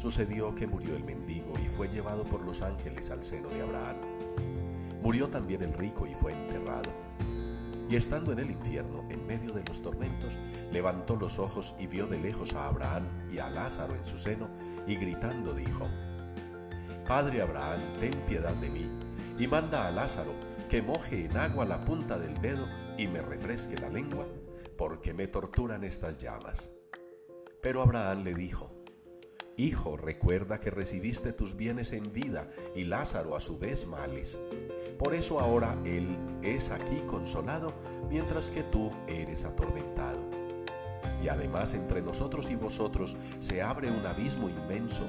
Sucedió que murió el mendigo y fue llevado por los ángeles al seno de Abraham. Murió también el rico y fue enterrado. Y estando en el infierno, en medio de los tormentos, levantó los ojos y vio de lejos a Abraham y a Lázaro en su seno, y gritando dijo, Padre Abraham, ten piedad de mí, y manda a Lázaro que moje en agua la punta del dedo y me refresque la lengua, porque me torturan estas llamas. Pero Abraham le dijo, Hijo, recuerda que recibiste tus bienes en vida y Lázaro a su vez males. Por eso ahora él es aquí consolado, mientras que tú eres atormentado. Y además entre nosotros y vosotros se abre un abismo inmenso,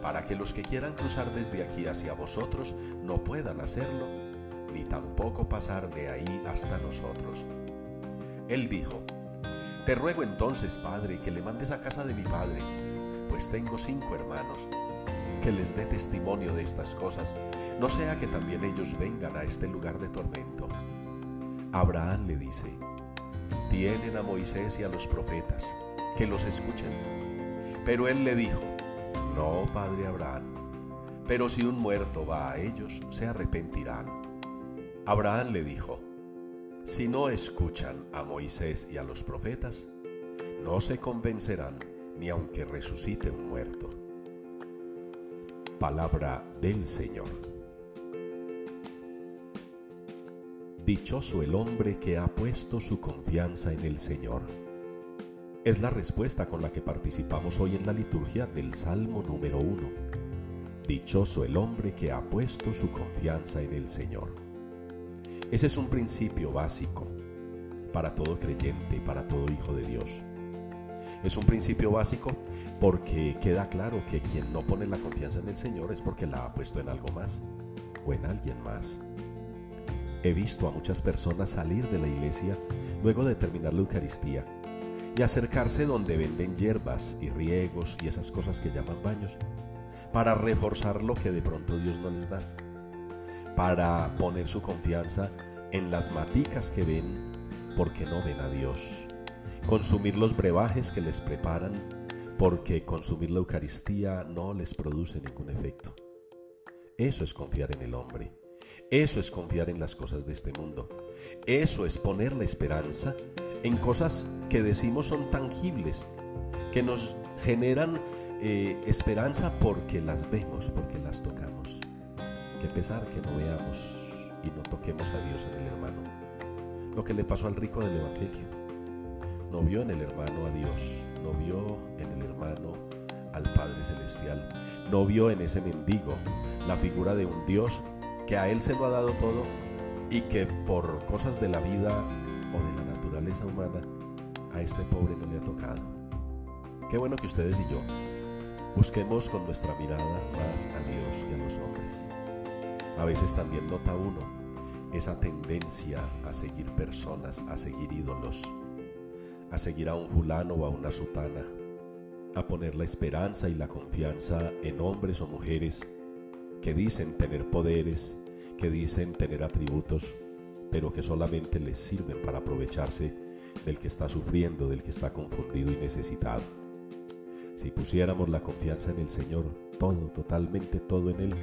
para que los que quieran cruzar desde aquí hacia vosotros no puedan hacerlo, ni tampoco pasar de ahí hasta nosotros. Él dijo, Te ruego entonces, Padre, que le mandes a casa de mi Padre, pues tengo cinco hermanos, que les dé testimonio de estas cosas, no sea que también ellos vengan a este lugar de tormento. Abraham le dice, tienen a Moisés y a los profetas, que los escuchen. Pero él le dijo, no, padre Abraham, pero si un muerto va a ellos, se arrepentirán. Abraham le dijo, si no escuchan a Moisés y a los profetas, no se convencerán ni aunque resucite un muerto. Palabra del Señor. Dichoso el hombre que ha puesto su confianza en el Señor. Es la respuesta con la que participamos hoy en la liturgia del Salmo número 1. Dichoso el hombre que ha puesto su confianza en el Señor. Ese es un principio básico para todo creyente, para todo hijo de Dios. Es un principio básico porque queda claro que quien no pone la confianza en el Señor es porque la ha puesto en algo más o en alguien más. He visto a muchas personas salir de la iglesia luego de terminar la Eucaristía y acercarse donde venden hierbas y riegos y esas cosas que llaman baños para reforzar lo que de pronto Dios no les da, para poner su confianza en las maticas que ven porque no ven a Dios consumir los brebajes que les preparan, porque consumir la Eucaristía no les produce ningún efecto. Eso es confiar en el hombre. Eso es confiar en las cosas de este mundo. Eso es poner la esperanza en cosas que decimos son tangibles, que nos generan eh, esperanza porque las vemos, porque las tocamos. Qué pesar que no veamos y no toquemos a Dios en el hermano. Lo que le pasó al rico del Evangelio no vio en el hermano a Dios, no vio en el hermano al Padre Celestial, no vio en ese mendigo la figura de un Dios que a él se lo ha dado todo y que por cosas de la vida o de la naturaleza humana a este pobre no le ha tocado. Qué bueno que ustedes y yo busquemos con nuestra mirada más a Dios que a los hombres. A veces también nota uno esa tendencia a seguir personas, a seguir ídolos a seguir a un fulano o a una sutana, a poner la esperanza y la confianza en hombres o mujeres que dicen tener poderes, que dicen tener atributos, pero que solamente les sirven para aprovecharse del que está sufriendo, del que está confundido y necesitado. Si pusiéramos la confianza en el Señor, todo, totalmente todo en Él,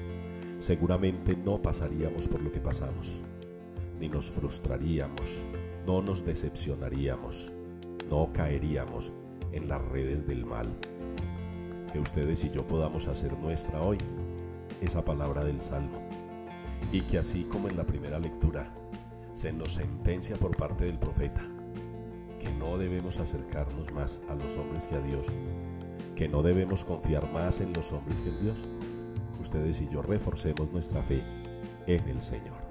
seguramente no pasaríamos por lo que pasamos, ni nos frustraríamos, no nos decepcionaríamos, no caeríamos en las redes del mal. Que ustedes y yo podamos hacer nuestra hoy esa palabra del Salmo. Y que así como en la primera lectura se nos sentencia por parte del profeta que no debemos acercarnos más a los hombres que a Dios, que no debemos confiar más en los hombres que en Dios, ustedes y yo reforcemos nuestra fe en el Señor.